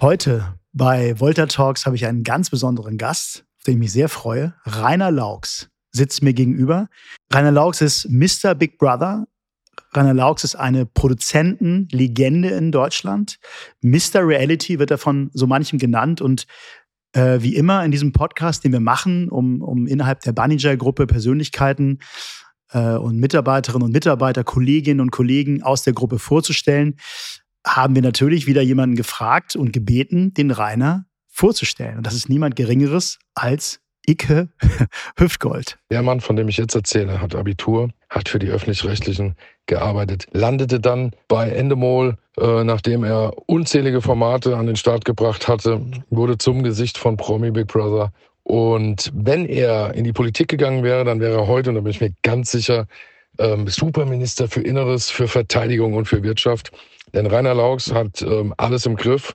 Heute bei Volta Talks habe ich einen ganz besonderen Gast, auf den ich mich sehr freue. Rainer Laux sitzt mir gegenüber. Rainer Laux ist Mr. Big Brother. Rainer Laux ist eine Produzentenlegende in Deutschland. Mr. Reality wird er von so manchem genannt und äh, wie immer in diesem Podcast, den wir machen, um, um innerhalb der Bunninger-Gruppe Persönlichkeiten äh, und Mitarbeiterinnen und Mitarbeiter, Kolleginnen und Kollegen aus der Gruppe vorzustellen, haben wir natürlich wieder jemanden gefragt und gebeten, den Rainer vorzustellen. Und das ist niemand Geringeres als Icke Hüftgold. Der Mann, von dem ich jetzt erzähle, hat Abitur, hat für die Öffentlich-Rechtlichen gearbeitet, landete dann bei Endemol, äh, nachdem er unzählige Formate an den Start gebracht hatte, wurde zum Gesicht von Promi Big Brother. Und wenn er in die Politik gegangen wäre, dann wäre er heute, und da bin ich mir ganz sicher, ähm, Superminister für Inneres, für Verteidigung und für Wirtschaft. Denn Rainer Laux hat ähm, alles im Griff.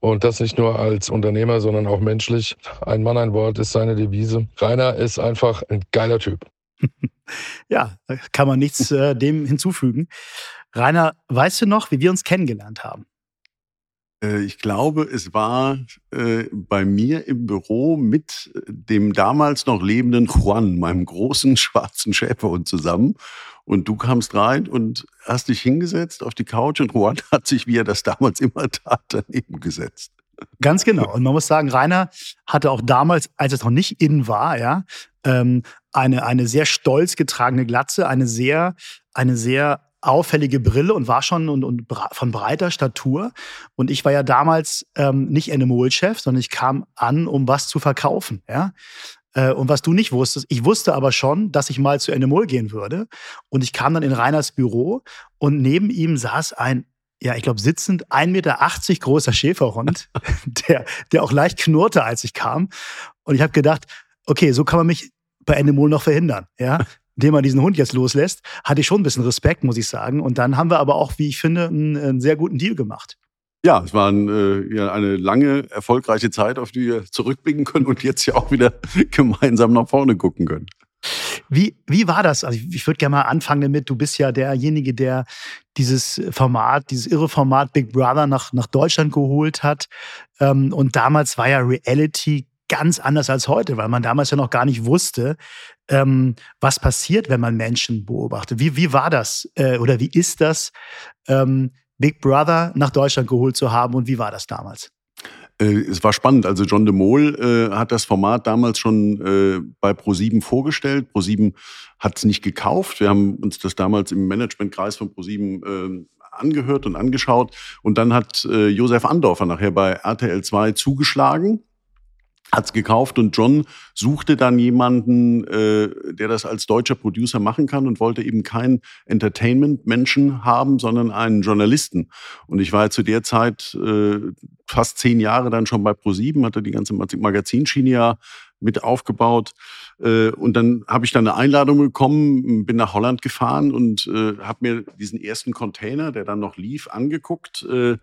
Und das nicht nur als Unternehmer, sondern auch menschlich. Ein Mann, ein Wort ist seine Devise. Rainer ist einfach ein geiler Typ. ja, kann man nichts äh, dem hinzufügen. Rainer, weißt du noch, wie wir uns kennengelernt haben? Äh, ich glaube, es war äh, bei mir im Büro mit dem damals noch lebenden Juan, meinem großen schwarzen Schäferhund zusammen. Und du kamst rein und hast dich hingesetzt auf die Couch und Juan hat sich, wie er das damals immer tat, daneben gesetzt. Ganz genau. Und man muss sagen, Rainer hatte auch damals, als es noch nicht in war, ja, ähm, eine, eine sehr stolz getragene Glatze, eine sehr, eine sehr auffällige Brille und war schon und, und von breiter Statur. Und ich war ja damals ähm, nicht Endemol-Chef, sondern ich kam an, um was zu verkaufen. Ja? Äh, und was du nicht wusstest, ich wusste aber schon, dass ich mal zu Endemol gehen würde. Und ich kam dann in Reiners Büro und neben ihm saß ein ja, ich glaube, sitzend 1,80 Meter großer Schäferhund, der, der auch leicht knurrte, als ich kam. Und ich habe gedacht, okay, so kann man mich bei Endemol noch verhindern. Ja? Indem man diesen Hund jetzt loslässt, hatte ich schon ein bisschen Respekt, muss ich sagen. Und dann haben wir aber auch, wie ich finde, einen, einen sehr guten Deal gemacht. Ja, es war ein, äh, ja, eine lange, erfolgreiche Zeit, auf die wir zurückblicken können und jetzt ja auch wieder gemeinsam nach vorne gucken können. Wie, wie war das? Also ich, ich würde gerne mal anfangen damit. Du bist ja derjenige, der dieses Format, dieses irre Format Big Brother nach, nach Deutschland geholt hat. Ähm, und damals war ja Reality ganz anders als heute, weil man damals ja noch gar nicht wusste, ähm, was passiert, wenn man Menschen beobachtet. Wie, wie war das äh, oder wie ist das, ähm, Big Brother nach Deutschland geholt zu haben und wie war das damals? Äh, es war spannend. Also John de Mol äh, hat das Format damals schon äh, bei Pro7 vorgestellt. Pro7 hat es nicht gekauft. Wir haben uns das damals im Managementkreis von Pro7 äh, angehört und angeschaut. Und dann hat äh, Josef Andorfer nachher bei RTL 2 zugeschlagen hat's gekauft und John suchte dann jemanden, äh, der das als deutscher Producer machen kann und wollte eben keinen Entertainment-Menschen haben, sondern einen Journalisten. Und ich war ja zu der Zeit äh, fast zehn Jahre dann schon bei ProSieben, hatte die ganze Magazinschiene ja mit aufgebaut. Äh, und dann habe ich dann eine Einladung bekommen, bin nach Holland gefahren und äh, habe mir diesen ersten Container, der dann noch lief, angeguckt äh,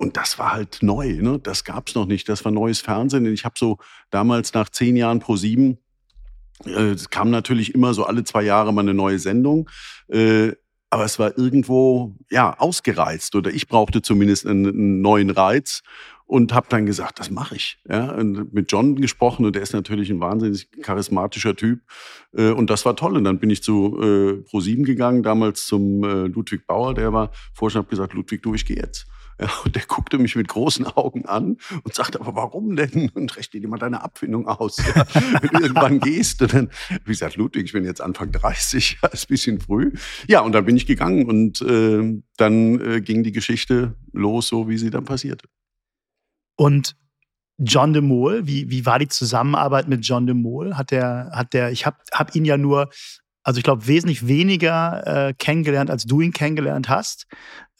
und das war halt neu, ne? das gab es noch nicht. Das war neues Fernsehen. Ich habe so damals nach zehn Jahren pro sieben, äh, kam natürlich immer so alle zwei Jahre mal eine neue Sendung. Äh, aber es war irgendwo ja ausgereizt oder ich brauchte zumindest einen, einen neuen Reiz und habe dann gesagt, das mache ich. Ja, und mit John gesprochen und der ist natürlich ein wahnsinnig charismatischer Typ äh, und das war toll. Und dann bin ich zu äh, Pro7 gegangen, damals zum äh, Ludwig Bauer, der war Vorstand, habe gesagt, Ludwig, du, ich gehe jetzt. Ja, und der guckte mich mit großen Augen an und sagte, aber warum denn? Und rechne dir mal deine Abfindung aus. Ja, wenn du irgendwann gehst. Und dann, wie gesagt, Ludwig, ich bin jetzt Anfang 30, ja, ist ein bisschen früh. Ja, und dann bin ich gegangen und äh, dann äh, ging die Geschichte los, so wie sie dann passierte. Und John de Mol, wie, wie war die Zusammenarbeit mit John de Mol? Hat der, hat der, ich habe hab ihn ja nur also ich glaube, wesentlich weniger äh, kennengelernt, als du ihn kennengelernt hast.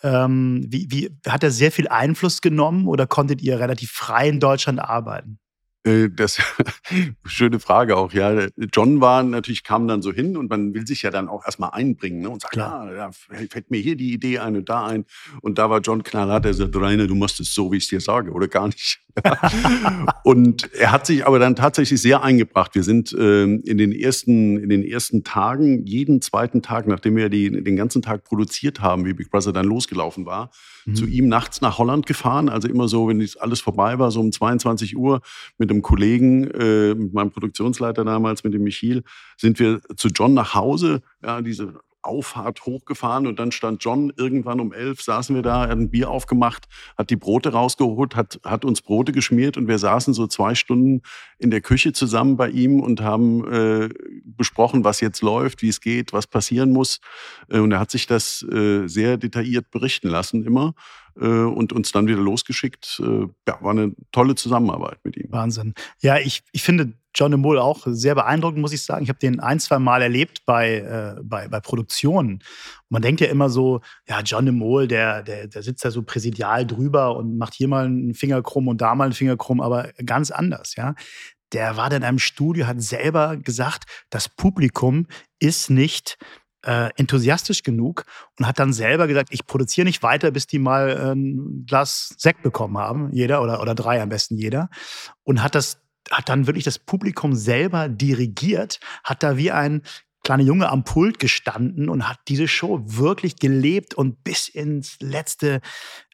Ähm, wie, wie, hat er sehr viel Einfluss genommen oder konntet ihr relativ frei in Deutschland arbeiten? Äh, das schöne Frage auch, ja. John war natürlich, kam dann so hin und man will sich ja dann auch erstmal einbringen ne? und sagt, Klar. ja, da fällt mir hier die Idee ein und da ein. Und da war John knallhart, der sagt, Rainer, du machst es so, wie ich es dir sage, oder gar nicht. und er hat sich aber dann tatsächlich sehr eingebracht. Wir sind äh, in, den ersten, in den ersten Tagen, jeden zweiten Tag, nachdem wir die, den ganzen Tag produziert haben, wie Big Brother dann losgelaufen war, mhm. zu ihm nachts nach Holland gefahren. Also immer so, wenn alles vorbei war, so um 22 Uhr mit einem Kollegen, äh, mit meinem Produktionsleiter damals, mit dem Michiel, sind wir zu John nach Hause. Ja, diese Auffahrt hochgefahren und dann stand John irgendwann um elf, saßen wir da, hat ein Bier aufgemacht, hat die Brote rausgeholt, hat, hat uns Brote geschmiert und wir saßen so zwei Stunden in der Küche zusammen bei ihm und haben äh, besprochen, was jetzt läuft, wie es geht, was passieren muss. Äh, und er hat sich das äh, sehr detailliert berichten lassen immer und uns dann wieder losgeschickt. Äh, ja, war eine tolle Zusammenarbeit mit ihm. Wahnsinn. Ja, ich, ich finde John de Mol auch sehr beeindruckend, muss ich sagen. Ich habe den ein, zwei Mal erlebt bei, äh, bei, bei Produktionen. Und man denkt ja immer so, ja, John de Mol, der, der, der sitzt da so präsidial drüber und macht hier mal einen Finger krumm und da mal einen Finger krumm, aber ganz anders, ja. Der war dann in einem Studio, hat selber gesagt, das Publikum ist nicht äh, enthusiastisch genug und hat dann selber gesagt, ich produziere nicht weiter, bis die mal äh, ein Glas Sekt bekommen haben, jeder oder, oder drei am besten jeder. Und hat das, hat dann wirklich das Publikum selber dirigiert, hat da wie ein kleiner Junge am Pult gestanden und hat diese Show wirklich gelebt und bis ins letzte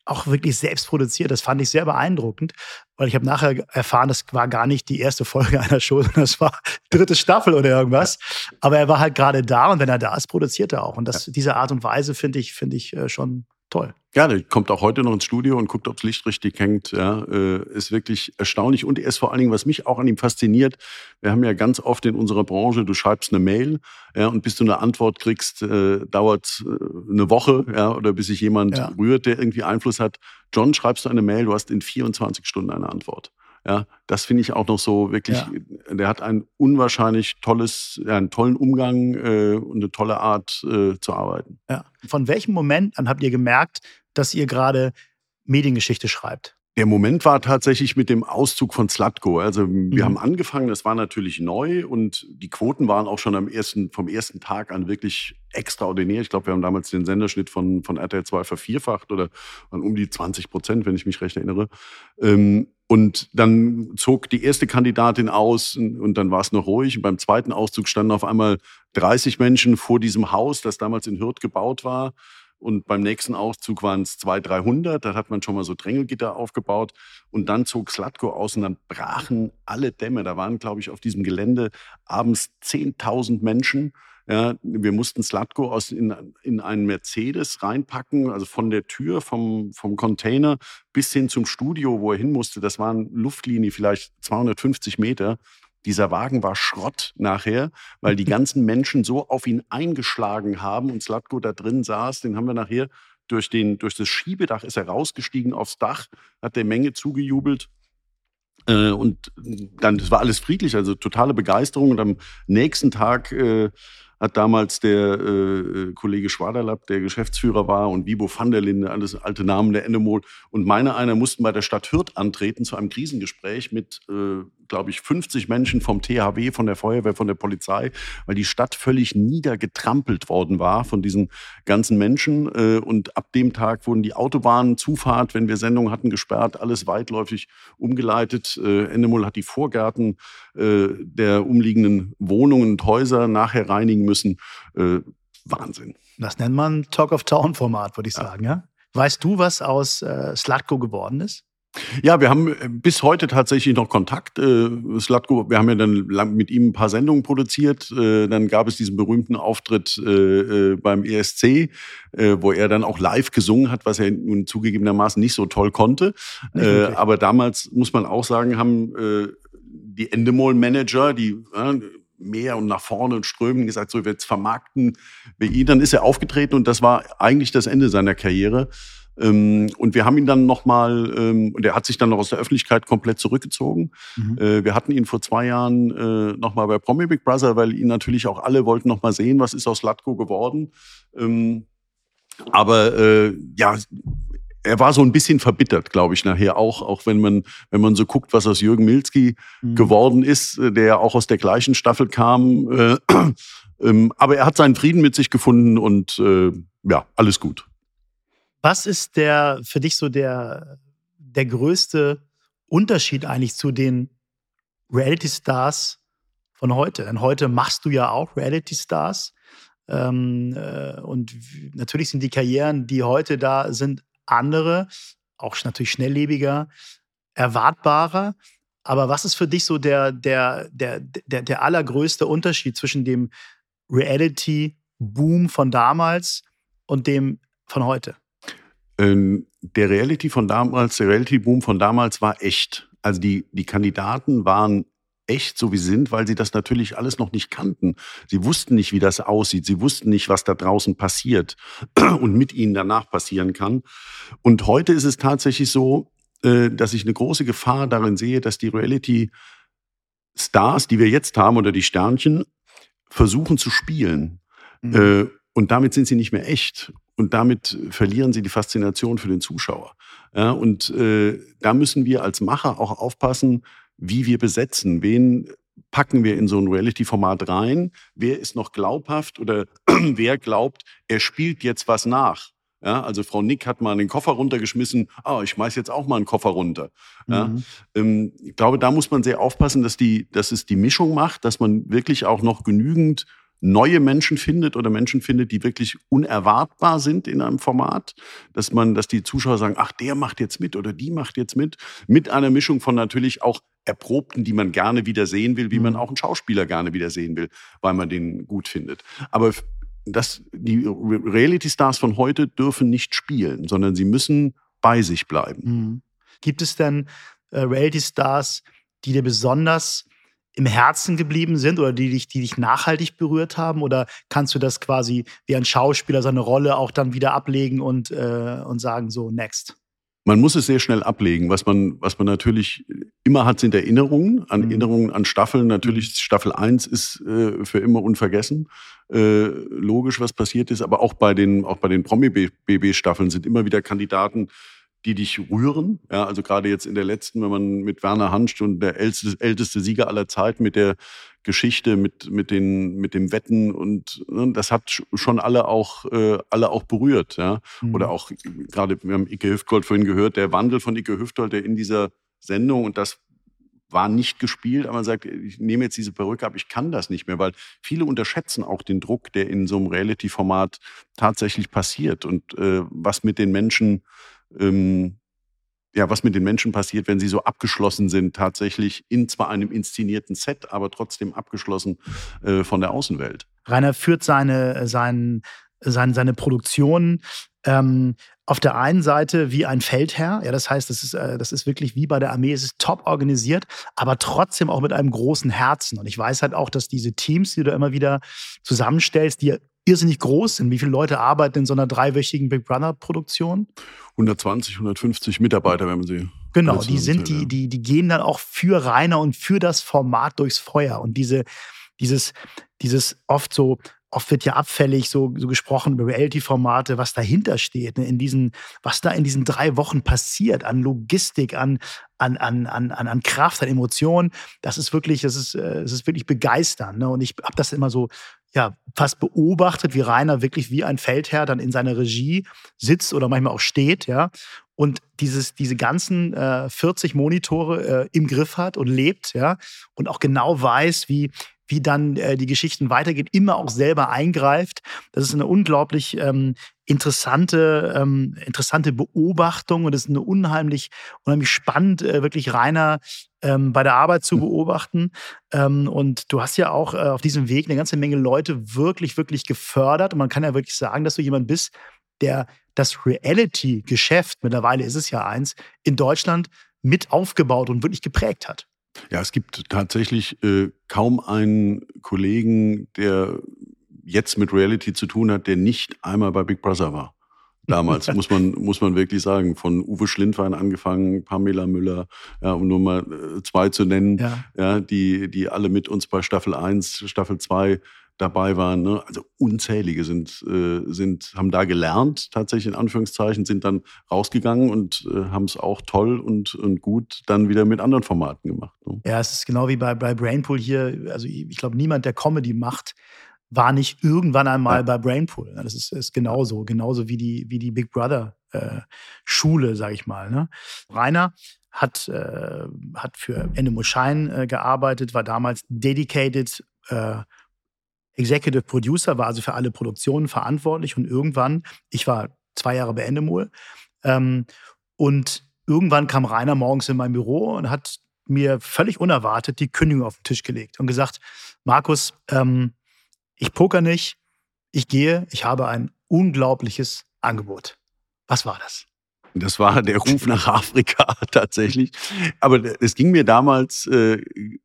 auch wirklich selbst produziert. Das fand ich sehr beeindruckend, weil ich habe nachher erfahren, das war gar nicht die erste Folge einer Show, sondern das war dritte Staffel oder irgendwas. Aber er war halt gerade da und wenn er da ist, produziert er auch. Und das, diese Art und Weise finde ich, finde ich äh, schon toll. Ja, der kommt auch heute noch ins Studio und guckt, ob das Licht richtig hängt. Ja, äh, ist wirklich erstaunlich. Und er ist vor allen Dingen, was mich auch an ihm fasziniert, wir haben ja ganz oft in unserer Branche, du schreibst eine Mail ja, und bis du eine Antwort kriegst, äh, dauert äh, eine Woche ja, oder bis sich jemand ja. rührt, der irgendwie Einfluss hat. John, schreibst du eine Mail, du hast in 24 Stunden eine Antwort. Ja, das finde ich auch noch so wirklich, ja. der hat ein unwahrscheinlich tolles, ja, einen tollen Umgang äh, und eine tolle Art äh, zu arbeiten. Ja. Von welchem Moment an habt ihr gemerkt, dass ihr gerade Mediengeschichte schreibt? Der Moment war tatsächlich mit dem Auszug von Slatko. Also wir mhm. haben angefangen, das war natürlich neu und die Quoten waren auch schon am ersten, vom ersten Tag an wirklich extraordinär. Ich glaube, wir haben damals den Senderschnitt von, von RTL 2 vervierfacht oder um die 20 Prozent, wenn ich mich recht erinnere. Ähm, und dann zog die erste Kandidatin aus und dann war es noch ruhig. Und beim zweiten Auszug standen auf einmal 30 Menschen vor diesem Haus, das damals in Hürth gebaut war. Und beim nächsten Auszug waren es 200, 300. Da hat man schon mal so Drängelgitter aufgebaut. Und dann zog Slatko aus und dann brachen alle Dämme. Da waren, glaube ich, auf diesem Gelände abends 10.000 Menschen. Ja, wir mussten Slatko aus in, in einen Mercedes reinpacken, also von der Tür, vom, vom Container bis hin zum Studio, wo er hin musste. Das waren Luftlinie vielleicht 250 Meter. Dieser Wagen war Schrott nachher, weil die ganzen Menschen so auf ihn eingeschlagen haben und Slatko da drin saß. Den haben wir nachher durch, den, durch das Schiebedach ist er rausgestiegen aufs Dach, hat der Menge zugejubelt. Äh, und dann, das war alles friedlich, also totale Begeisterung. Und am nächsten Tag äh, hat damals der äh, äh, Kollege Schwaderlapp, der Geschäftsführer war, und Vibo van der Linde, alles alte Namen der Endemol, und meine einer mussten bei der Stadt Hürth antreten zu einem Krisengespräch mit, äh, glaube ich, 50 Menschen vom THW, von der Feuerwehr, von der Polizei, weil die Stadt völlig niedergetrampelt worden war von diesen ganzen Menschen. Äh, und ab dem Tag wurden die Autobahnen, Zufahrt, wenn wir Sendungen hatten, gesperrt, alles weitläufig umgeleitet. Äh, Endemol hat die Vorgärten äh, der umliegenden Wohnungen und Häuser nachher reinigen müssen. Wahnsinn. Das nennt man Talk of Town Format, würde ich sagen. Ja. Weißt du, was aus äh, Slatko geworden ist? Ja, wir haben äh, bis heute tatsächlich noch Kontakt. Äh, Slatko, wir haben ja dann lang mit ihm ein paar Sendungen produziert. Äh, dann gab es diesen berühmten Auftritt beim ESC, wo er dann auch live gesungen hat, was er nun zugegebenermaßen nicht so toll konnte. aber damals muss man auch sagen, haben die Endemol-Manager, die mehr und nach vorne und strömen, gesagt, so jetzt vermarkten wir ihn. Dann ist er aufgetreten und das war eigentlich das Ende seiner Karriere. Ähm, und wir haben ihn dann nochmal, ähm, und er hat sich dann noch aus der Öffentlichkeit komplett zurückgezogen. Mhm. Äh, wir hatten ihn vor zwei Jahren äh, nochmal bei Promi Big Brother, weil ihn natürlich auch alle wollten nochmal sehen, was ist aus Latko geworden. Ähm, aber äh, ja, er war so ein bisschen verbittert, glaube ich, nachher auch, auch wenn man, wenn man so guckt, was aus Jürgen Milski mhm. geworden ist, äh, der auch aus der gleichen Staffel kam. Äh, ähm, aber er hat seinen Frieden mit sich gefunden und äh, ja, alles gut. Was ist der für dich so der, der größte Unterschied eigentlich zu den Reality-Stars von heute? Denn heute machst du ja auch Reality-Stars. Ähm, äh, und natürlich sind die Karrieren, die heute da sind, andere, auch natürlich schnelllebiger, erwartbarer. Aber was ist für dich so der, der, der, der, der allergrößte Unterschied zwischen dem Reality-Boom von damals und dem von heute? Ähm, der Reality von damals, der Reality-Boom von damals war echt. Also die, die Kandidaten waren echt so wie sie sind, weil sie das natürlich alles noch nicht kannten. Sie wussten nicht, wie das aussieht. Sie wussten nicht, was da draußen passiert und mit ihnen danach passieren kann. Und heute ist es tatsächlich so, äh, dass ich eine große Gefahr darin sehe, dass die Reality-Stars, die wir jetzt haben, oder die Sternchen, versuchen zu spielen. Mhm. Äh, und damit sind sie nicht mehr echt. Und damit verlieren sie die Faszination für den Zuschauer. Ja, und äh, da müssen wir als Macher auch aufpassen, wie wir besetzen. Wen packen wir in so ein Reality-Format rein? Wer ist noch glaubhaft oder wer glaubt, er spielt jetzt was nach? Ja, also Frau Nick hat mal einen Koffer runtergeschmissen. Ah, ich schmeiß jetzt auch mal einen Koffer runter. Ja, mhm. ähm, ich glaube, da muss man sehr aufpassen, dass, die, dass es die Mischung macht, dass man wirklich auch noch genügend neue Menschen findet oder Menschen findet, die wirklich unerwartbar sind in einem Format, dass man, dass die Zuschauer sagen, ach, der macht jetzt mit oder die macht jetzt mit, mit einer Mischung von natürlich auch Erprobten, die man gerne wieder sehen will, wie man mhm. auch einen Schauspieler gerne wieder sehen will, weil man den gut findet. Aber das, die Reality-Stars von heute dürfen nicht spielen, sondern sie müssen bei sich bleiben. Mhm. Gibt es denn äh, Reality-Stars, die dir besonders im Herzen geblieben sind oder die dich, die dich nachhaltig berührt haben? Oder kannst du das quasi wie ein Schauspieler seine Rolle auch dann wieder ablegen und, äh, und sagen, so, next? Man muss es sehr schnell ablegen. Was man, was man natürlich immer hat, sind Erinnerungen an mhm. Erinnerungen an Staffeln. Natürlich mhm. Staffel 1 ist äh, für immer unvergessen. Äh, logisch, was passiert ist. Aber auch bei den, auch bei den Promi-BB-Staffeln sind immer wieder Kandidaten, die dich rühren. Ja, also gerade jetzt in der letzten, wenn man mit Werner Hansch und der älteste, älteste Sieger aller Zeit mit der Geschichte, mit, mit, den, mit dem Wetten und ne, das hat schon alle auch, äh, alle auch berührt. Ja? Mhm. Oder auch gerade, wir haben Ike Hüftgold vorhin gehört, der Wandel von Ike Hüftgold, der in dieser Sendung und das war nicht gespielt, aber man sagt, ich nehme jetzt diese Perücke ab, ich kann das nicht mehr, weil viele unterschätzen auch den Druck, der in so einem Reality-Format tatsächlich passiert und äh, was mit den Menschen ähm, ja, was mit den Menschen passiert, wenn sie so abgeschlossen sind, tatsächlich in zwar einem inszenierten Set, aber trotzdem abgeschlossen äh, von der Außenwelt. Rainer führt seine, sein, sein, seine Produktion ähm, auf der einen Seite wie ein Feldherr, ja, das heißt, das ist, äh, das ist wirklich wie bei der Armee, es ist top organisiert, aber trotzdem auch mit einem großen Herzen. Und ich weiß halt auch, dass diese Teams, die du immer wieder zusammenstellst, die irrsinnig groß sind. Wie viele Leute arbeiten in so einer dreiwöchigen Big Brother-Produktion? 120, 150 Mitarbeiter, wenn man sie. Genau, die sind, die, die, die gehen dann auch für Rainer und für das Format durchs Feuer. Und diese, dieses, dieses oft so, oft wird ja abfällig so, so gesprochen über Reality-Formate, was dahinter steht, ne? in diesen, was da in diesen drei Wochen passiert, an Logistik, an, an, an, an, an Kraft, an Emotionen. Das ist wirklich, das ist, äh, das ist wirklich begeisternd. Ne? Und ich habe das immer so ja, fast beobachtet, wie Rainer wirklich wie ein Feldherr dann in seiner Regie sitzt oder manchmal auch steht, ja, und dieses, diese ganzen äh, 40 Monitore äh, im Griff hat und lebt, ja, und auch genau weiß, wie, wie dann äh, die Geschichten weitergehen, immer auch selber eingreift. Das ist eine unglaublich ähm, interessante, ähm, interessante Beobachtung und es ist eine unheimlich, unheimlich spannend, äh, wirklich Rainer ähm, bei der Arbeit zu beobachten. Ähm, und du hast ja auch äh, auf diesem Weg eine ganze Menge Leute wirklich, wirklich gefördert. Und man kann ja wirklich sagen, dass du jemand bist, der das Reality-Geschäft, mittlerweile ist es ja eins, in Deutschland mit aufgebaut und wirklich geprägt hat. Ja, es gibt tatsächlich äh, kaum einen Kollegen, der jetzt mit Reality zu tun hat, der nicht einmal bei Big Brother war. Damals muss man, muss man wirklich sagen, von Uwe Schlindwein angefangen, Pamela Müller, ja, um nur mal äh, zwei zu nennen, ja. ja. die, die alle mit uns bei Staffel 1, Staffel 2 dabei waren. Ne? Also unzählige sind, äh, sind, haben da gelernt, tatsächlich in Anführungszeichen, sind dann rausgegangen und äh, haben es auch toll und, und gut dann wieder mit anderen Formaten gemacht. Ne? Ja, es ist genau wie bei, bei Brainpool hier. Also ich glaube, niemand, der Comedy macht, war nicht irgendwann einmal ja. bei Brainpool. Das ist, ist genauso, genauso wie die, wie die Big Brother äh, Schule, sag ich mal. Ne? Rainer hat, äh, hat für Endemol Shine äh, gearbeitet, war damals dedicated äh, Executive Producer, war also für alle Produktionen verantwortlich und irgendwann, ich war zwei Jahre bei Endemol ähm, und irgendwann kam Rainer morgens in mein Büro und hat mir völlig unerwartet die Kündigung auf den Tisch gelegt und gesagt, Markus, ähm, ich poker nicht, ich gehe, ich habe ein unglaubliches Angebot. Was war das? Das war der Ruf nach Afrika tatsächlich. Aber es ging mir damals äh,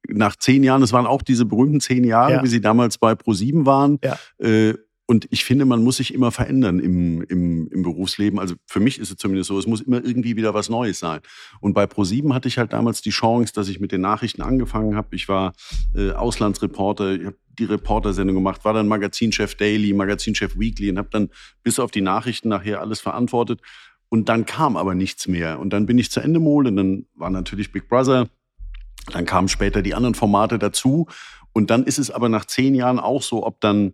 nach zehn Jahren, es waren auch diese berühmten zehn Jahre, ja. wie sie damals bei ProSieben waren. Ja. Äh, und ich finde, man muss sich immer verändern im, im, im Berufsleben. Also für mich ist es zumindest so, es muss immer irgendwie wieder was Neues sein. Und bei ProSieben hatte ich halt damals die Chance, dass ich mit den Nachrichten angefangen habe. Ich war äh, Auslandsreporter, ich habe die Reportersendung gemacht, war dann Magazinchef Daily, Magazinchef Weekly und habe dann bis auf die Nachrichten nachher alles verantwortet. Und dann kam aber nichts mehr. Und dann bin ich zu Endemol und dann war natürlich Big Brother. Dann kamen später die anderen Formate dazu. Und dann ist es aber nach zehn Jahren auch so, ob dann,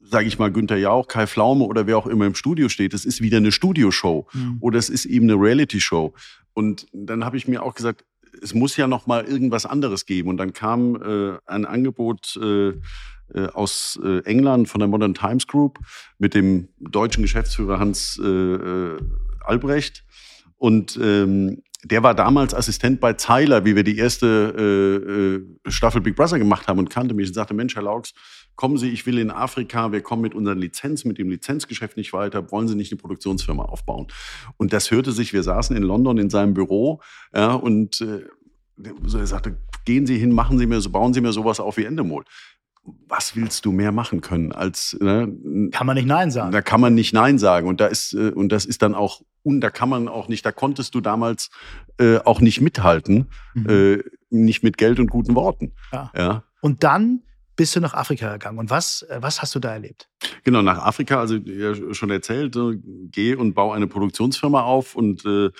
sage ich mal, Günther Jauch, Kai Pflaume oder wer auch immer im Studio steht, es ist wieder eine Studioshow mhm. oder es ist eben eine Reality-Show. Und dann habe ich mir auch gesagt, es muss ja noch mal irgendwas anderes geben. Und dann kam äh, ein Angebot äh, aus äh, England von der Modern Times Group mit dem deutschen Geschäftsführer Hans äh, äh, Albrecht. Und ähm, der war damals Assistent bei Zeiler, wie wir die erste äh, Staffel Big Brother gemacht haben und kannte mich und sagte, Mensch, Herr Laux, kommen Sie, ich will in Afrika, wir kommen mit unseren Lizenzen, mit dem Lizenzgeschäft nicht weiter, wollen Sie nicht eine Produktionsfirma aufbauen? Und das hörte sich, wir saßen in London in seinem Büro ja, und äh, er sagte, gehen Sie hin, machen Sie mir so, bauen Sie mir sowas auf wie Endemol was willst du mehr machen können als ne? kann man nicht nein sagen da kann man nicht nein sagen und da ist äh, und das ist dann auch und da kann man auch nicht da konntest du damals äh, auch nicht mithalten mhm. äh, nicht mit Geld und guten Worten ja. ja. und dann bist du nach Afrika gegangen und was äh, was hast du da erlebt genau nach Afrika also ja, schon erzählt äh, geh und baue eine Produktionsfirma auf und äh,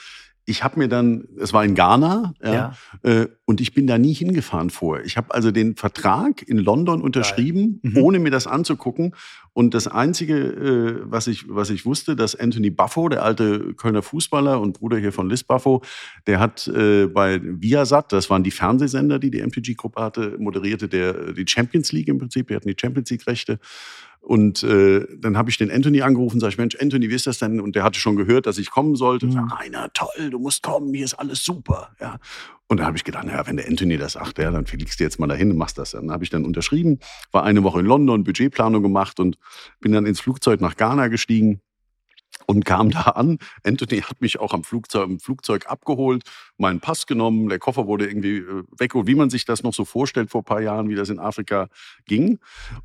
ich habe mir dann, es war in Ghana, ja. Äh, und ich bin da nie hingefahren vorher. Ich habe also den Vertrag in London unterschrieben, mhm. ohne mir das anzugucken. Und das Einzige, äh, was, ich, was ich wusste, dass Anthony Buffo, der alte Kölner Fußballer und Bruder hier von Liz Buffo, der hat äh, bei Viasat, das waren die Fernsehsender, die die MTG-Gruppe hatte, moderierte der die Champions League im Prinzip. Die hatten die Champions League-Rechte. Und äh, dann habe ich den Anthony angerufen, sage ich, Mensch, Anthony, wie ist das denn? Und der hatte schon gehört, dass ich kommen sollte. Mhm. Sag, Rainer, toll, du musst kommen, hier ist alles super. Ja. Und da habe ich gedacht, naja, wenn der Anthony das sagt, ja, dann fliegst du jetzt mal dahin und machst das. Dann habe ich dann unterschrieben, war eine Woche in London, Budgetplanung gemacht und bin dann ins Flugzeug nach Ghana gestiegen und kam da an. Anthony hat mich auch am Flugzeug, im Flugzeug abgeholt, meinen Pass genommen, der Koffer wurde irgendwie äh, weggeholt, wie man sich das noch so vorstellt vor ein paar Jahren, wie das in Afrika ging.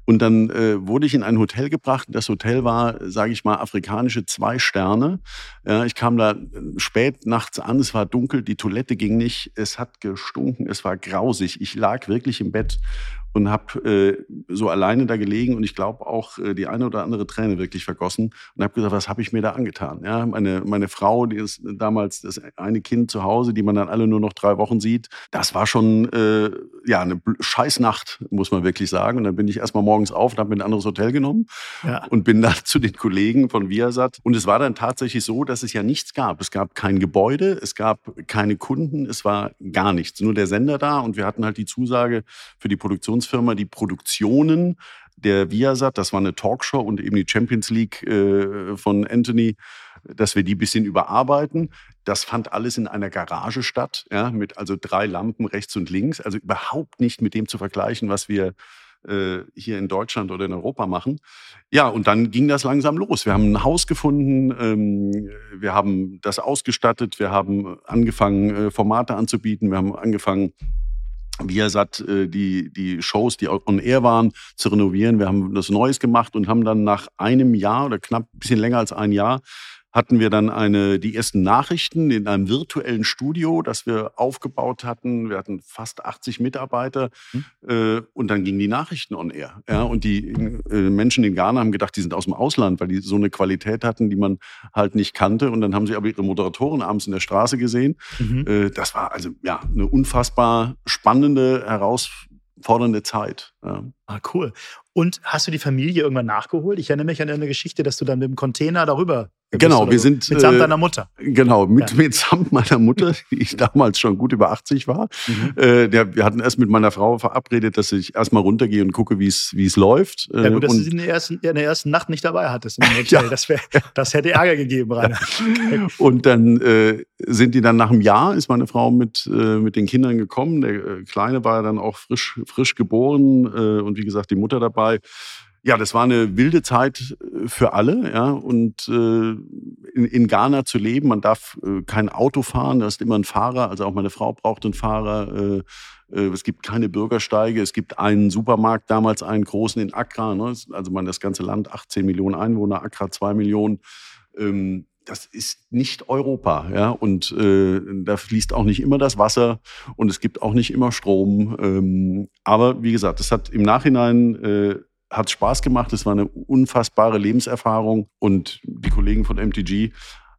Und dann äh, wurde ich in ein Hotel gebracht. Das Hotel war, sage ich mal, afrikanische zwei Sterne. Ja, ich kam da äh, spät nachts an, es war dunkel, die Toilette ging nicht, es hat gestunken, es war grausig. Ich lag wirklich im Bett und habe äh, so alleine da gelegen und ich glaube auch äh, die eine oder andere Träne wirklich vergossen und habe gesagt, was habe ich mir da angetan? Ja, meine, meine Frau, die ist damals das eine Kind zu Hause, die man dann alle nur noch drei Wochen sieht, das war schon äh, ja eine Scheißnacht, muss man wirklich sagen. Und dann bin ich erstmal morgens auf und habe mir ein anderes Hotel genommen ja. und bin dann zu den Kollegen von Viasat. Und es war dann tatsächlich so, dass es ja nichts gab. Es gab kein Gebäude, es gab keine Kunden, es war gar nichts. Nur der Sender da und wir hatten halt die Zusage für die Produktions Produktionsfirma die Produktionen der Viasat, das war eine Talkshow und eben die Champions League äh, von Anthony, dass wir die ein bisschen überarbeiten. Das fand alles in einer Garage statt, ja, mit also drei Lampen rechts und links, also überhaupt nicht mit dem zu vergleichen, was wir äh, hier in Deutschland oder in Europa machen. Ja, und dann ging das langsam los. Wir haben ein Haus gefunden, ähm, wir haben das ausgestattet, wir haben angefangen, äh, Formate anzubieten, wir haben angefangen, Viasat äh, die, die Shows, die on air waren, zu renovieren. Wir haben das Neues gemacht und haben dann nach einem Jahr oder knapp ein bisschen länger als ein Jahr hatten wir dann eine, die ersten Nachrichten in einem virtuellen Studio, das wir aufgebaut hatten. Wir hatten fast 80 Mitarbeiter mhm. äh, und dann gingen die Nachrichten on air. Ja, und die äh, Menschen in Ghana haben gedacht, die sind aus dem Ausland, weil die so eine Qualität hatten, die man halt nicht kannte. Und dann haben sie aber ihre Moderatoren abends in der Straße gesehen. Mhm. Äh, das war also ja eine unfassbar spannende, herausfordernde Zeit. Ja. Ah, cool. Und hast du die Familie irgendwann nachgeholt? Ich erinnere mich an eine Geschichte, dass du dann mit dem Container darüber Genau, wir sind. Mitsamt äh, deiner Mutter. Genau, mit, ja. mitsamt meiner Mutter, die damals schon gut über 80 war. Mhm. Äh, der, wir hatten erst mit meiner Frau verabredet, dass ich erstmal runtergehe und gucke, wie es läuft. Ja, gut, dass und, du sie in der, ersten, in der ersten Nacht nicht dabei hattest ja. das, wär, das hätte Ärger gegeben, Rainer. und dann äh, sind die dann nach einem Jahr, ist meine Frau mit, äh, mit den Kindern gekommen. Der äh, Kleine war dann auch frisch, frisch geboren äh, und wie gesagt, die Mutter dabei. Ja, das war eine wilde Zeit äh, für alle, ja. Und äh, in, in Ghana zu leben, man darf äh, kein Auto fahren, da ist immer ein Fahrer, also auch meine Frau braucht einen Fahrer. Äh, äh, es gibt keine Bürgersteige, es gibt einen Supermarkt, damals einen großen in Accra, ne? also man das ganze Land, 18 Millionen Einwohner, Accra 2 Millionen. Ähm, das ist nicht Europa, ja, und äh, da fließt auch nicht immer das Wasser und es gibt auch nicht immer Strom. Ähm, aber wie gesagt, das hat im Nachhinein äh, hat Spaß gemacht. Es war eine unfassbare Lebenserfahrung und die Kollegen von MTG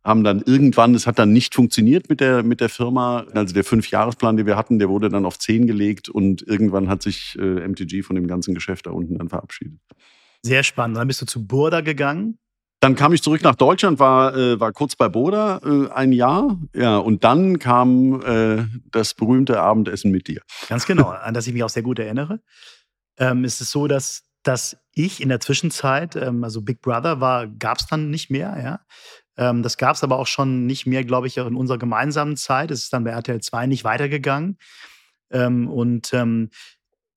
haben dann irgendwann, es hat dann nicht funktioniert mit der, mit der Firma. Also der Fünfjahresplan, den wir hatten, der wurde dann auf zehn gelegt und irgendwann hat sich äh, MTG von dem ganzen Geschäft da unten dann verabschiedet. Sehr spannend. Dann bist du zu Burda gegangen. Dann kam ich zurück nach Deutschland, war, äh, war kurz bei Boda äh, ein Jahr. Ja, und dann kam äh, das berühmte Abendessen mit dir. Ganz genau, an das ich mich auch sehr gut erinnere. Ähm, ist es so, dass dass ich in der Zwischenzeit, ähm, also Big Brother war, gab es dann nicht mehr, ja. Ähm, das gab es aber auch schon nicht mehr, glaube ich, in unserer gemeinsamen Zeit. Es ist dann bei RTL 2 nicht weitergegangen. Ähm, und ähm,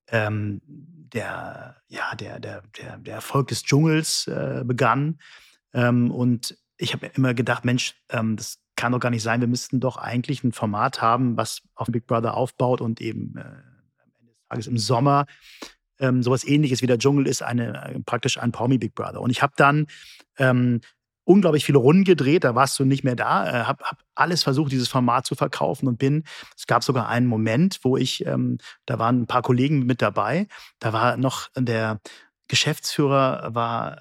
ähm, der, ja, der, der, der, der Erfolg des Dschungels äh, begann. Ähm, und ich habe immer gedacht, Mensch, das kann doch gar nicht sein. Wir müssten doch eigentlich ein Format haben, was auf Big Brother aufbaut und eben äh, am Ende des Tages im Sommer ähm, sowas ähnliches wie der Dschungel ist, eine, äh, praktisch ein Promi Big Brother. Und ich habe dann ähm, unglaublich viele Runden gedreht, da warst du nicht mehr da, äh, habe hab alles versucht, dieses Format zu verkaufen und bin, es gab sogar einen Moment, wo ich, ähm, da waren ein paar Kollegen mit dabei, da war noch der Geschäftsführer, war äh,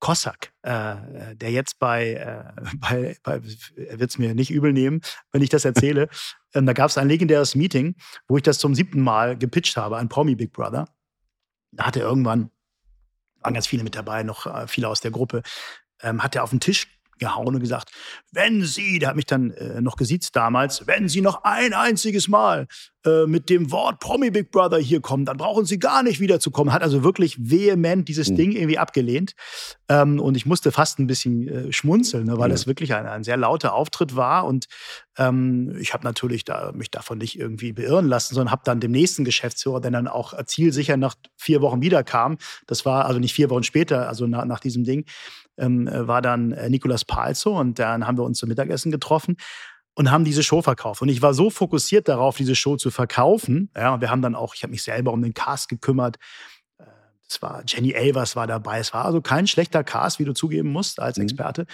Kossack, äh, der jetzt bei, äh, bei, bei er wird es mir nicht übel nehmen, wenn ich das erzähle. ähm, da gab es ein legendäres Meeting, wo ich das zum siebten Mal gepitcht habe, ein Promi Big Brother hat er irgendwann, waren ganz viele mit dabei, noch äh, viele aus der Gruppe, ähm, hat er auf den Tisch gehauen und gesagt, wenn Sie, der hat mich dann äh, noch gesiezt damals, wenn Sie noch ein einziges Mal äh, mit dem Wort Promi Big Brother hier kommen, dann brauchen Sie gar nicht wiederzukommen. Hat also wirklich vehement dieses mhm. Ding irgendwie abgelehnt. Ähm, und ich musste fast ein bisschen äh, schmunzeln, ne, weil es mhm. wirklich ein, ein, sehr lauter Auftritt war. Und ähm, ich habe natürlich da, mich davon nicht irgendwie beirren lassen, sondern habe dann dem nächsten Geschäftsführer, der dann auch zielsicher nach vier Wochen wiederkam, das war also nicht vier Wochen später, also nach, nach diesem Ding, ähm, äh, war dann äh, Nikolas Palzo und dann haben wir uns zum Mittagessen getroffen und haben diese Show verkauft. Und ich war so fokussiert darauf, diese Show zu verkaufen. Ja, und wir haben dann auch, ich habe mich selber um den Cast gekümmert. Äh, es war Jenny Elvers war dabei. Es war also kein schlechter Cast, wie du zugeben musst als mhm. Experte.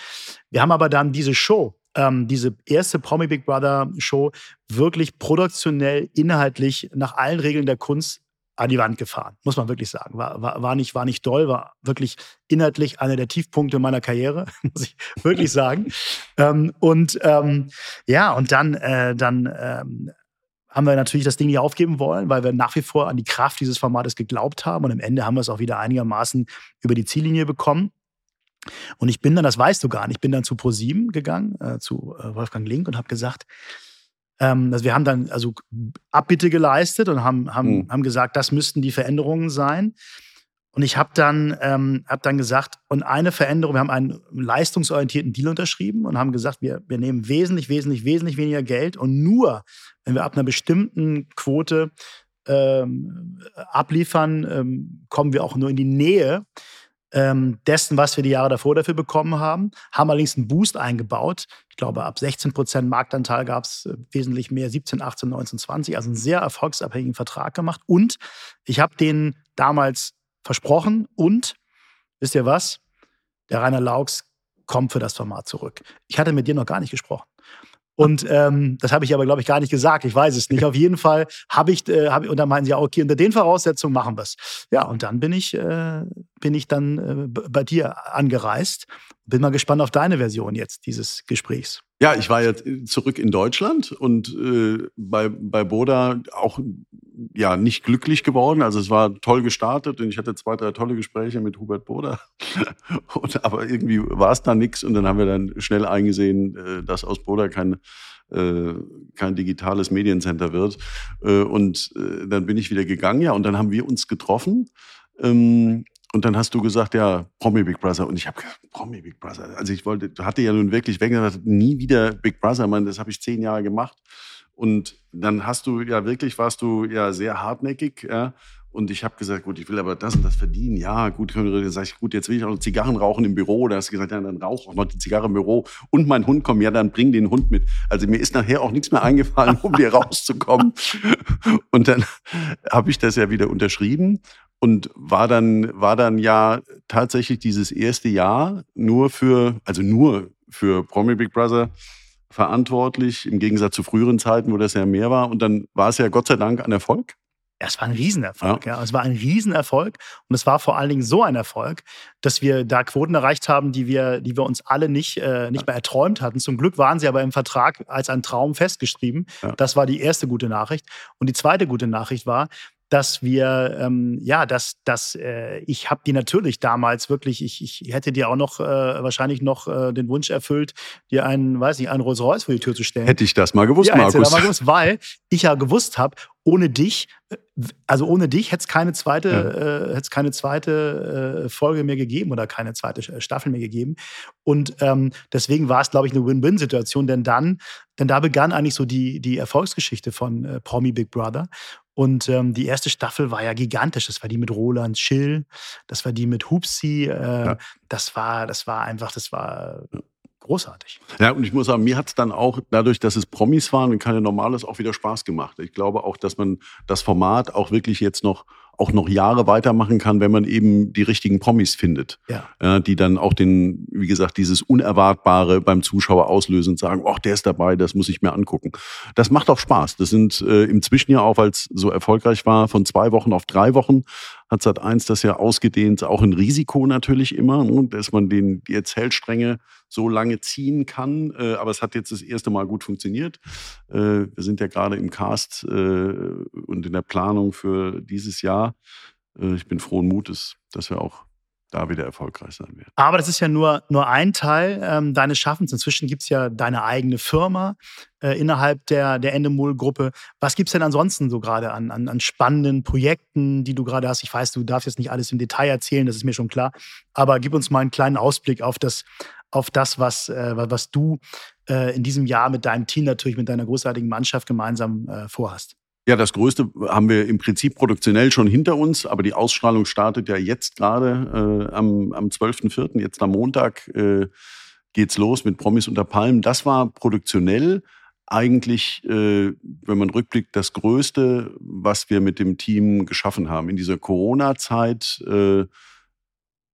Wir haben aber dann diese Show, ähm, diese erste Promi Big Brother Show, wirklich produktionell, inhaltlich nach allen Regeln der Kunst an die Wand gefahren, muss man wirklich sagen. War, war, war, nicht, war nicht doll, war wirklich inhaltlich einer der Tiefpunkte meiner Karriere, muss ich wirklich sagen. ähm, und ähm, ja, und dann, äh, dann ähm, haben wir natürlich das Ding nicht aufgeben wollen, weil wir nach wie vor an die Kraft dieses Formates geglaubt haben. Und am Ende haben wir es auch wieder einigermaßen über die Ziellinie bekommen. Und ich bin dann, das weißt du gar nicht, ich bin dann zu ProSieben gegangen, äh, zu äh, Wolfgang Link und habe gesagt, ähm, also wir haben dann also Abbitte geleistet und haben, haben, mhm. haben gesagt, das müssten die Veränderungen sein. Und ich habe dann, ähm, hab dann gesagt, und eine Veränderung, wir haben einen leistungsorientierten Deal unterschrieben und haben gesagt, wir, wir nehmen wesentlich, wesentlich, wesentlich weniger Geld und nur, wenn wir ab einer bestimmten Quote ähm, abliefern, ähm, kommen wir auch nur in die Nähe ähm, dessen, was wir die Jahre davor dafür bekommen haben. Haben allerdings einen Boost eingebaut. Ich glaube, ab 16 Prozent Marktanteil gab es äh, wesentlich mehr, 17, 18, 19, 20. Also einen sehr erfolgsabhängigen Vertrag gemacht. Und ich habe den damals versprochen. Und, wisst ihr was? Der Rainer Laux kommt für das Format zurück. Ich hatte mit dir noch gar nicht gesprochen. Und ähm, das habe ich aber, glaube ich, gar nicht gesagt. Ich weiß es nicht. Auf jeden Fall habe ich, äh, hab, und dann meinen sie, okay, unter den Voraussetzungen machen wir es. Ja, und dann bin ich, äh, bin ich dann äh, bei dir angereist. Bin mal gespannt auf deine Version jetzt dieses Gesprächs. Ja, ich war jetzt zurück in Deutschland und äh, bei, bei Boda auch ja nicht glücklich geworden. Also es war toll gestartet und ich hatte zwei, drei tolle Gespräche mit Hubert Boder. und, aber irgendwie war es da nichts und dann haben wir dann schnell eingesehen, äh, dass aus Boder kein äh, kein digitales Mediencenter wird. Äh, und äh, dann bin ich wieder gegangen, ja, und dann haben wir uns getroffen. Ähm, und dann hast du gesagt, ja, Promi Big Brother. Und ich habe gesagt, Promi Big Brother. Also ich wollte, hatte ja nun wirklich weg, nie wieder Big Brother. Man, das habe ich zehn Jahre gemacht. Und dann hast du ja wirklich, warst du ja sehr hartnäckig, ja. Und ich habe gesagt, gut, ich will aber das und das verdienen. Ja, gut, dann sag ich, gut, jetzt will ich auch Zigarren rauchen im Büro. Da hast du gesagt, ja, dann rauch auch noch die Zigarre im Büro. Und mein Hund kommt, ja, dann bring den Hund mit. Also mir ist nachher auch nichts mehr eingefallen, um hier rauszukommen. Und dann habe ich das ja wieder unterschrieben und war dann, war dann ja tatsächlich dieses erste Jahr nur für, also nur für Promi Big Brother verantwortlich, im Gegensatz zu früheren Zeiten, wo das ja mehr war. Und dann war es ja Gott sei Dank ein Erfolg. Ja, es war ein Riesenerfolg. Ja. ja. Es war ein Riesenerfolg. Und es war vor allen Dingen so ein Erfolg, dass wir da Quoten erreicht haben, die wir, die wir uns alle nicht, äh, nicht mehr erträumt hatten. Zum Glück waren sie aber im Vertrag als ein Traum festgeschrieben. Ja. Das war die erste gute Nachricht. Und die zweite gute Nachricht war, dass wir, ähm, ja, dass, dass äh, ich habe die natürlich damals wirklich, ich, ich hätte dir auch noch äh, wahrscheinlich noch äh, den Wunsch erfüllt, dir einen, weiß nicht, einen Rolls Royce vor die Tür zu stellen. Hätte ich das mal gewusst, ja, Markus. Mal gewusst, weil ich ja gewusst habe, ohne dich, äh, also ohne dich hätte es keine zweite, ja. äh, hätte keine zweite äh, Folge mehr gegeben oder keine zweite Staffel mehr gegeben. Und ähm, deswegen war es, glaube ich, eine Win-Win-Situation, denn dann, denn da begann eigentlich so die, die Erfolgsgeschichte von äh, Promi Big Brother. Und ähm, die erste Staffel war ja gigantisch. Das war die mit Roland Schill, das war die mit Hupsi. Äh, ja. Das war, das war einfach, das war großartig. Ja, und ich muss sagen, mir hat es dann auch, dadurch, dass es Promis waren und keine Normales, auch wieder Spaß gemacht. Ich glaube auch, dass man das Format auch wirklich jetzt noch auch noch Jahre weitermachen kann, wenn man eben die richtigen Promis findet. Ja. ja. die dann auch den, wie gesagt, dieses Unerwartbare beim Zuschauer auslösen und sagen, ach, der ist dabei, das muss ich mir angucken. Das macht auch Spaß. Das sind äh, im Zwischenjahr auch, weil es so erfolgreich war, von zwei Wochen auf drei Wochen, hat Sat 1 das ja ausgedehnt, auch ein Risiko natürlich immer, ne, dass man den, die Erzählstränge so lange ziehen kann. Äh, aber es hat jetzt das erste Mal gut funktioniert. Äh, wir sind ja gerade im Cast äh, und in der Planung für dieses Jahr. Ich bin frohen Mutes, dass wir auch da wieder erfolgreich sein werden. Aber das ist ja nur, nur ein Teil ähm, deines Schaffens. Inzwischen gibt es ja deine eigene Firma äh, innerhalb der, der Endemol-Gruppe. Was gibt es denn ansonsten so gerade an, an, an spannenden Projekten, die du gerade hast? Ich weiß, du darfst jetzt nicht alles im Detail erzählen, das ist mir schon klar. Aber gib uns mal einen kleinen Ausblick auf das, auf das was, äh, was du äh, in diesem Jahr mit deinem Team natürlich, mit deiner großartigen Mannschaft gemeinsam äh, vorhast. Ja, das Größte haben wir im Prinzip produktionell schon hinter uns, aber die Ausstrahlung startet ja jetzt gerade äh, am, am 12.04., jetzt am Montag äh, geht's los mit Promis unter Palmen. Das war produktionell eigentlich, äh, wenn man rückblickt, das Größte, was wir mit dem Team geschaffen haben. In dieser Corona-Zeit äh,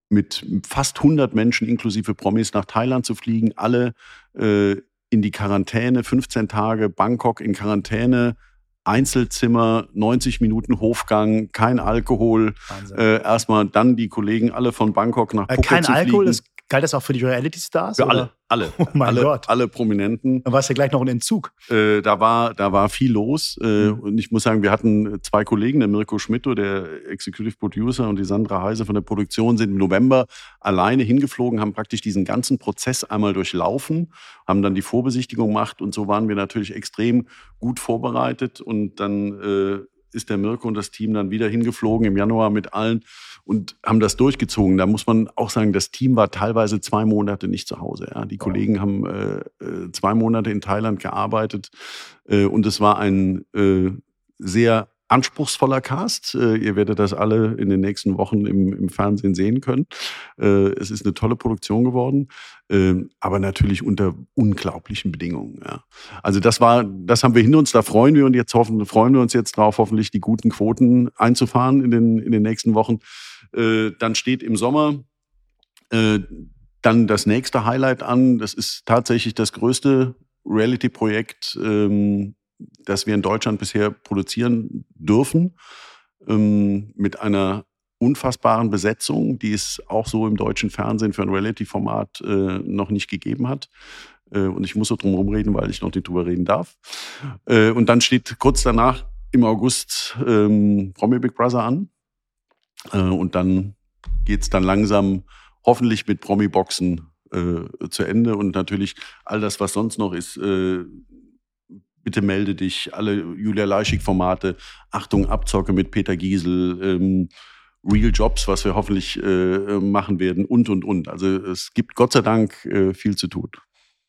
mit fast 100 Menschen inklusive Promis nach Thailand zu fliegen, alle äh, in die Quarantäne, 15 Tage Bangkok in Quarantäne, Einzelzimmer, 90 Minuten Hofgang, kein Alkohol. Äh, erstmal dann die Kollegen alle von Bangkok nach äh, Phuket Kein Alkohol, ist Galt das auch für die Reality-Stars? Für alle, alle. Oh mein alle, Gott. Alle Prominenten. Dann war es ja gleich noch ein Entzug. Äh, da, war, da war viel los. Äh, mhm. Und ich muss sagen, wir hatten zwei Kollegen, der Mirko Schmitto, der Executive Producer, und die Sandra Heise von der Produktion, sind im November alleine hingeflogen, haben praktisch diesen ganzen Prozess einmal durchlaufen, haben dann die Vorbesichtigung gemacht. Und so waren wir natürlich extrem gut vorbereitet. Und dann äh, ist der Mirko und das Team dann wieder hingeflogen im Januar mit allen und haben das durchgezogen. Da muss man auch sagen, das Team war teilweise zwei Monate nicht zu Hause. Ja. Die. Kollegen haben äh, äh, zwei Monate in Thailand gearbeitet äh, und es war ein äh, sehr anspruchsvoller Cast. Äh, ihr werdet das alle in den nächsten Wochen im, im Fernsehen sehen können. Äh, es ist eine tolle Produktion geworden, äh, aber natürlich unter unglaublichen Bedingungen. Also das war, das haben wir hinter uns. Da freuen wir uns jetzt hoffen, freuen wir uns jetzt drauf, hoffentlich die guten Quoten einzufahren in den in den nächsten Wochen. Äh, dann steht im Sommer dann das nächste Highlight an. Das ist tatsächlich das größte Reality-Projekt ähm, das wir in Deutschland bisher produzieren dürfen, ähm, mit einer unfassbaren Besetzung, die es auch so im deutschen Fernsehen für ein Reality-Format äh, noch nicht gegeben hat. Äh, und ich muss so drum herum reden, weil ich noch nicht drüber reden darf. Äh, und dann steht kurz danach im August ähm, Promi Big Brother an. Äh, und dann geht es dann langsam hoffentlich mit Promi-Boxen äh, zu Ende. Und natürlich all das, was sonst noch ist, äh, bitte melde dich, alle Julia Leischig-Formate, Achtung, Abzocke mit Peter Giesel, ähm, Real Jobs, was wir hoffentlich äh, machen werden und, und, und. Also es gibt Gott sei Dank äh, viel zu tun.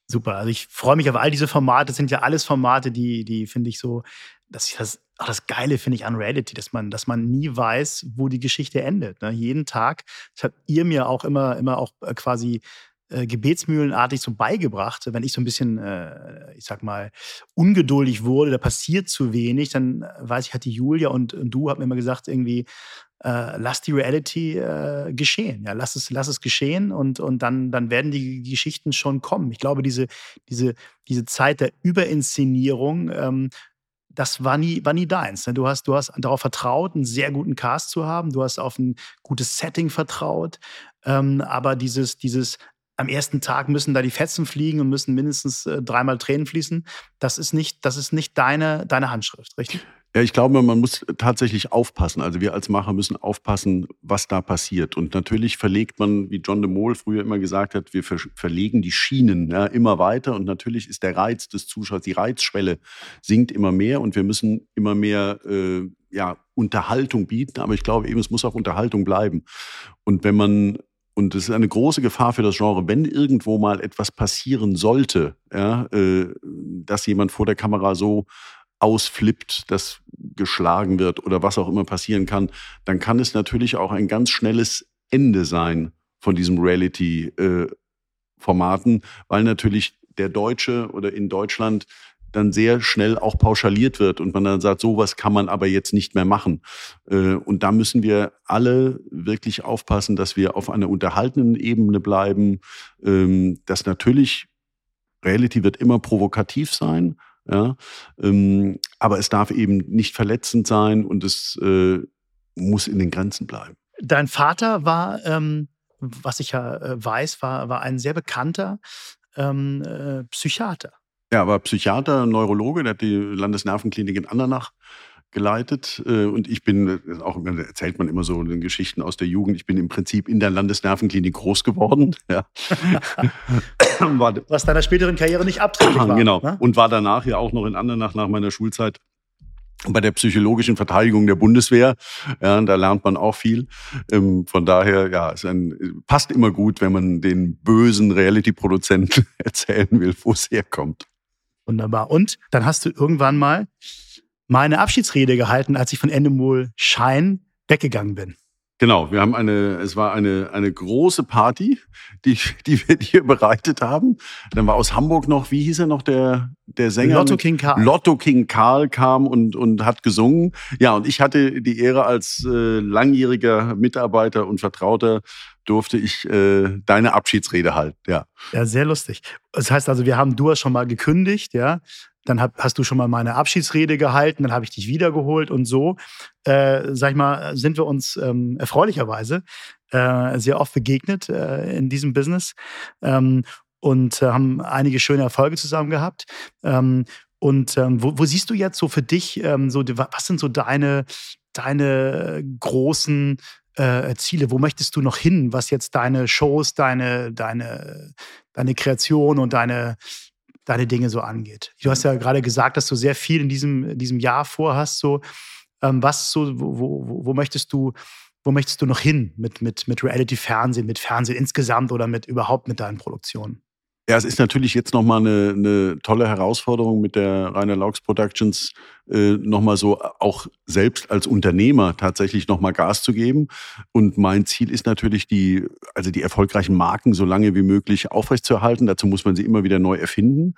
Super. Also ich freue mich auf all diese Formate. Das sind ja alles Formate, die, die finde ich so, dass ich das, auch das Geile finde ich an Reality, dass man, dass man nie weiß, wo die Geschichte endet. Ne? Jeden Tag. Das habt ihr mir auch immer, immer auch äh, quasi äh, gebetsmühlenartig so beigebracht. Wenn ich so ein bisschen, äh, ich sag mal, ungeduldig wurde, da passiert zu wenig, dann weiß ich, hat die Julia und, und du habt mir immer gesagt, irgendwie, äh, lass die Reality äh, geschehen. Ja, lass es, lass es geschehen und, und dann, dann werden die Geschichten schon kommen. Ich glaube, diese, diese, diese Zeit der Überinszenierung, ähm, das war nie, war nie deins. Ne? Du hast, du hast darauf vertraut, einen sehr guten Cast zu haben. Du hast auf ein gutes Setting vertraut. Ähm, aber dieses, dieses am ersten Tag müssen da die Fetzen fliegen und müssen mindestens äh, dreimal Tränen fließen. Das ist nicht, das ist nicht deine, deine Handschrift, richtig? Ja, ich glaube, man muss tatsächlich aufpassen. Also wir als Macher müssen aufpassen, was da passiert. Und natürlich verlegt man, wie John de Mol früher immer gesagt hat, wir ver verlegen die Schienen ja, immer weiter. Und natürlich ist der Reiz des Zuschauers, die Reizschwelle sinkt immer mehr und wir müssen immer mehr äh, ja, Unterhaltung bieten. Aber ich glaube eben, es muss auch Unterhaltung bleiben. Und wenn man und es ist eine große Gefahr für das Genre, wenn irgendwo mal etwas passieren sollte, ja, äh, dass jemand vor der Kamera so ausflippt, dass geschlagen wird oder was auch immer passieren kann, dann kann es natürlich auch ein ganz schnelles Ende sein von diesem Reality-Formaten, äh, weil natürlich der Deutsche oder in Deutschland dann sehr schnell auch pauschaliert wird und man dann sagt, sowas kann man aber jetzt nicht mehr machen. Äh, und da müssen wir alle wirklich aufpassen, dass wir auf einer unterhaltenden Ebene bleiben, ähm, dass natürlich Reality wird immer provokativ sein, ja, ähm, aber es darf eben nicht verletzend sein und es äh, muss in den Grenzen bleiben. Dein Vater war, ähm, was ich ja äh, weiß, war, war ein sehr bekannter Psychiater. Er war Psychiater, Neurologe, der hat die Landesnervenklinik in Andernach geleitet äh, und ich bin, auch erzählt man immer so in Geschichten aus der Jugend, ich bin im Prinzip in der Landesnervenklinik groß geworden. Ja. Was deiner späteren Karriere nicht abträglich war. Genau. Ne? Und war danach ja auch noch in Andernach nach meiner Schulzeit bei der psychologischen Verteidigung der Bundeswehr. Ja, da lernt man auch viel. Ähm, von daher, ja, es passt immer gut, wenn man den bösen Reality-Produzenten erzählen will, wo es herkommt. Wunderbar. Und dann hast du irgendwann mal meine Abschiedsrede gehalten, als ich von Endemol Schein weggegangen bin. Genau, wir haben eine, es war eine, eine große Party, die, die wir hier bereitet haben. Dann war aus Hamburg noch, wie hieß er noch, der, der Sänger? Lotto King Karl. Lotto King Karl kam und, und hat gesungen. Ja, und ich hatte die Ehre als äh, langjähriger Mitarbeiter und Vertrauter durfte ich äh, deine Abschiedsrede halten, ja. Ja, sehr lustig. Das heißt also, wir haben, du hast schon mal gekündigt, ja dann hab, hast du schon mal meine Abschiedsrede gehalten, dann habe ich dich wiedergeholt und so, äh, sag ich mal, sind wir uns ähm, erfreulicherweise äh, sehr oft begegnet äh, in diesem Business ähm, und äh, haben einige schöne Erfolge zusammen gehabt. Ähm, und ähm, wo, wo, siehst du jetzt so für dich, ähm, so, was sind so deine, deine großen äh, Ziele? Wo möchtest du noch hin, was jetzt deine Shows, deine, deine, deine Kreation und deine, deine Dinge so angeht. Du hast ja gerade gesagt, dass du sehr viel in diesem, diesem Jahr vorhast. So, ähm, was so, wo, wo, wo, möchtest du, wo möchtest du noch hin mit, mit, mit Reality-Fernsehen, mit Fernsehen insgesamt oder mit überhaupt mit deinen Produktionen? Ja, es ist natürlich jetzt nochmal eine, eine tolle Herausforderung mit der Rainer Laux Productions, äh, nochmal so auch selbst als Unternehmer tatsächlich nochmal Gas zu geben. Und mein Ziel ist natürlich, die, also die erfolgreichen Marken so lange wie möglich aufrechtzuerhalten. Dazu muss man sie immer wieder neu erfinden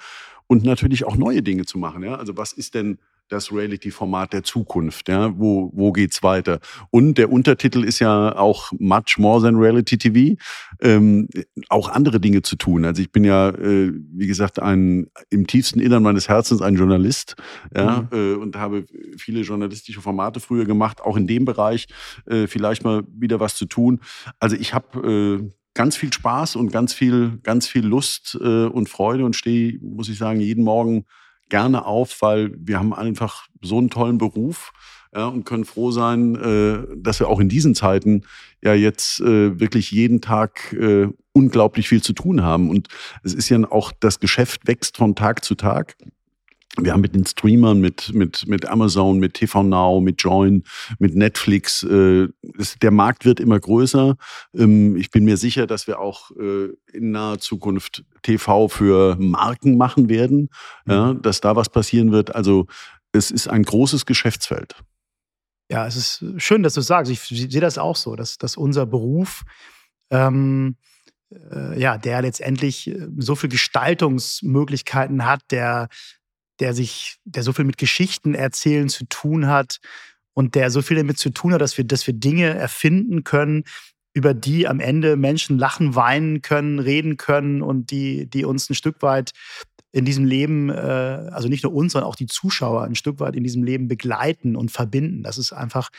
und natürlich auch neue Dinge zu machen. Ja? Also was ist denn das Reality-Format der Zukunft. Ja? Wo, wo geht's weiter? Und der Untertitel ist ja auch much more than Reality TV, ähm, auch andere Dinge zu tun. Also ich bin ja, äh, wie gesagt, ein im tiefsten Innern meines Herzens ein Journalist ja? Mhm. Äh, und habe viele journalistische Formate früher gemacht, auch in dem Bereich äh, vielleicht mal wieder was zu tun. Also ich habe äh, ganz viel Spaß und ganz viel, ganz viel Lust äh, und Freude und stehe, muss ich sagen, jeden Morgen gerne auf, weil wir haben einfach so einen tollen Beruf ja, und können froh sein, äh, dass wir auch in diesen Zeiten ja jetzt äh, wirklich jeden Tag äh, unglaublich viel zu tun haben. Und es ist ja auch, das Geschäft wächst von Tag zu Tag. Wir haben mit den Streamern, mit, mit, mit Amazon, mit TV Now, mit Join, mit Netflix, äh, es, der Markt wird immer größer. Ähm, ich bin mir sicher, dass wir auch äh, in naher Zukunft TV für Marken machen werden, ja, dass da was passieren wird. Also es ist ein großes Geschäftsfeld. Ja, es ist schön, dass du es sagst. Ich sehe das auch so, dass, dass unser Beruf, ähm, äh, ja, der letztendlich äh, so viele Gestaltungsmöglichkeiten hat, der, der sich, der so viel mit Geschichten erzählen zu tun hat und der so viel damit zu tun hat, dass wir, dass wir Dinge erfinden können, über die am Ende Menschen lachen, weinen können, reden können und die, die uns ein Stück weit in diesem Leben, äh, also nicht nur uns, sondern auch die Zuschauer ein Stück weit in diesem Leben begleiten und verbinden. Das ist einfach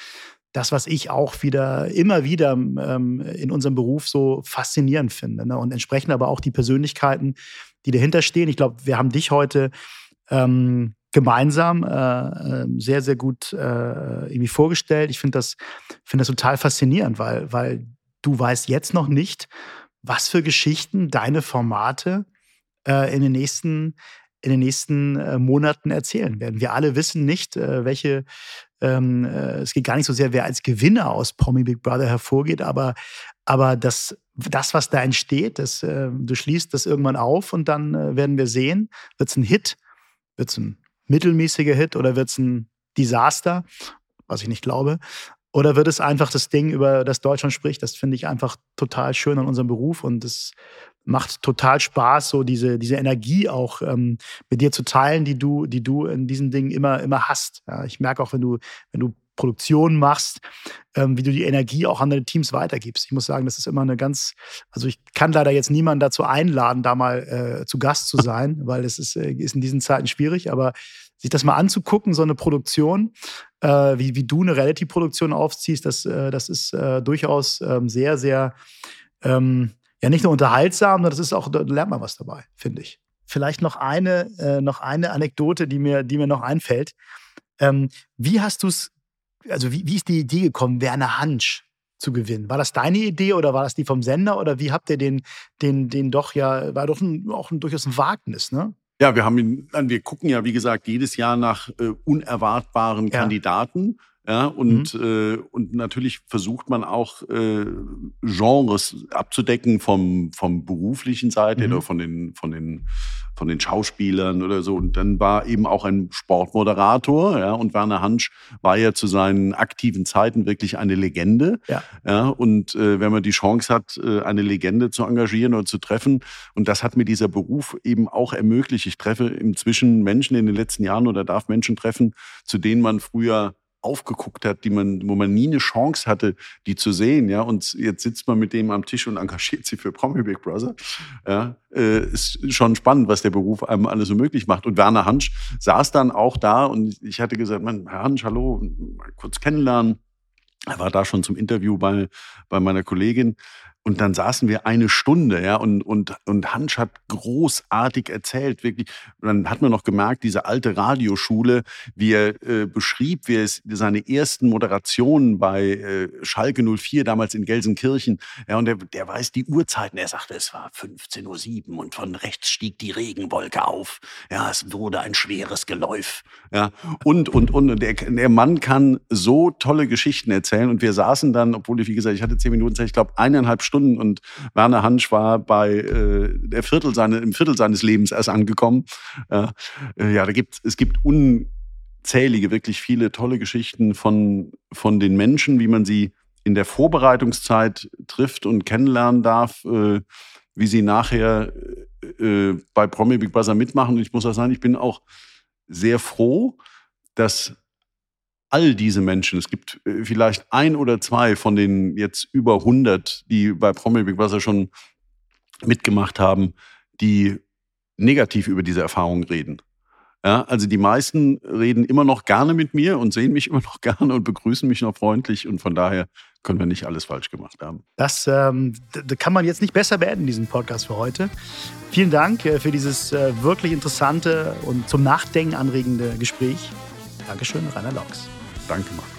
das, was ich auch wieder, immer wieder ähm, in unserem Beruf so faszinierend finde. Ne? Und entsprechend aber auch die Persönlichkeiten, die dahinter stehen. Ich glaube, wir haben dich heute ähm, gemeinsam äh, ähm, sehr, sehr gut äh, irgendwie vorgestellt. Ich finde das, find das total faszinierend, weil, weil du weißt jetzt noch nicht, was für Geschichten deine Formate äh, in den nächsten, in den nächsten äh, Monaten erzählen werden. Wir alle wissen nicht, äh, welche, ähm, äh, es geht gar nicht so sehr, wer als Gewinner aus Promi Big Brother hervorgeht, aber, aber das, das, was da entsteht, das, du schließt das irgendwann auf und dann werden wir sehen, wird es ein Hit, wird es ein mittelmäßiger Hit oder wird es ein Desaster, was ich nicht glaube. Oder wird es einfach das Ding, über das Deutschland spricht? Das finde ich einfach total schön an unserem Beruf und das macht total Spaß, so diese, diese Energie auch ähm, mit dir zu teilen, die du, die du in diesen Dingen immer, immer hast. Ja, ich merke auch, wenn du, wenn du Produktion machst, ähm, wie du die Energie auch an deine Teams weitergibst. Ich muss sagen, das ist immer eine ganz, also ich kann leider jetzt niemanden dazu einladen, da mal äh, zu Gast zu sein, weil es ist, äh, ist in diesen Zeiten schwierig, aber sich das mal anzugucken, so eine Produktion, äh, wie, wie du eine Reality-Produktion aufziehst, das, äh, das ist äh, durchaus ähm, sehr, sehr ähm, ja nicht nur unterhaltsam, sondern das ist auch, da lernt man was dabei, finde ich. Vielleicht noch eine, äh, noch eine Anekdote, die mir, die mir noch einfällt. Ähm, wie hast du es, also wie, wie ist die Idee gekommen, Werner Hansch zu gewinnen? War das deine Idee oder war das die vom Sender oder wie habt ihr den, den, den doch ja, war doch ein, auch ein, durchaus ein Wagnis, ne? Ja, wir haben ihn, wir gucken ja, wie gesagt, jedes Jahr nach äh, unerwartbaren ja. Kandidaten. Ja, und, mhm. äh, und natürlich versucht man auch äh, Genres abzudecken vom, vom beruflichen Seite mhm. oder von den, von, den, von den Schauspielern oder so. Und dann war eben auch ein Sportmoderator, ja, und Werner Hansch war ja zu seinen aktiven Zeiten wirklich eine Legende. Ja. ja und äh, wenn man die Chance hat, äh, eine Legende zu engagieren oder zu treffen, und das hat mir dieser Beruf eben auch ermöglicht. Ich treffe inzwischen Menschen in den letzten Jahren oder darf Menschen treffen, zu denen man früher aufgeguckt hat, die man, wo man nie eine Chance hatte, die zu sehen, ja. Und jetzt sitzt man mit dem am Tisch und engagiert sich für Promi Big Brother. Ja, äh, ist schon spannend, was der Beruf einem alles so möglich macht. Und Werner Hansch saß dann auch da und ich hatte gesagt, man, Herr Hansch, hallo, mal kurz kennenlernen. Er war da schon zum Interview bei, bei meiner Kollegin. Und dann saßen wir eine Stunde, ja, und, und, und Hansch hat großartig erzählt, wirklich. Und dann hat man noch gemerkt, diese alte Radioschule, wie er äh, beschrieb, wie es seine ersten Moderationen bei äh, Schalke 04 damals in Gelsenkirchen, ja, und der, der weiß die Uhrzeiten. Er sagte, es war 15.07 Uhr und von rechts stieg die Regenwolke auf. Ja, es wurde ein schweres Geläuf. Ja, und, und, und, und der, der Mann kann so tolle Geschichten erzählen. Und wir saßen dann, obwohl ich, wie gesagt, ich hatte zehn Minuten Zeit, ich glaube, eineinhalb Stunden Stunden und Werner Hansch war bei äh, der Viertel seine, im Viertel seines Lebens erst angekommen. Äh, ja, da gibt es gibt unzählige, wirklich viele tolle Geschichten von, von den Menschen, wie man sie in der Vorbereitungszeit trifft und kennenlernen darf, äh, wie sie nachher äh, bei Promi Big Brother mitmachen. Und ich muss auch sagen, ich bin auch sehr froh, dass all diese Menschen, es gibt äh, vielleicht ein oder zwei von den jetzt über 100, die bei Promi Big Brother schon mitgemacht haben, die negativ über diese Erfahrung reden. Ja, also die meisten reden immer noch gerne mit mir und sehen mich immer noch gerne und begrüßen mich noch freundlich. Und von daher können wir nicht alles falsch gemacht haben. Das ähm, kann man jetzt nicht besser beenden, diesen Podcast für heute. Vielen Dank äh, für dieses äh, wirklich interessante und zum Nachdenken anregende Gespräch. Dankeschön, Rainer Laux. Danke, Markus.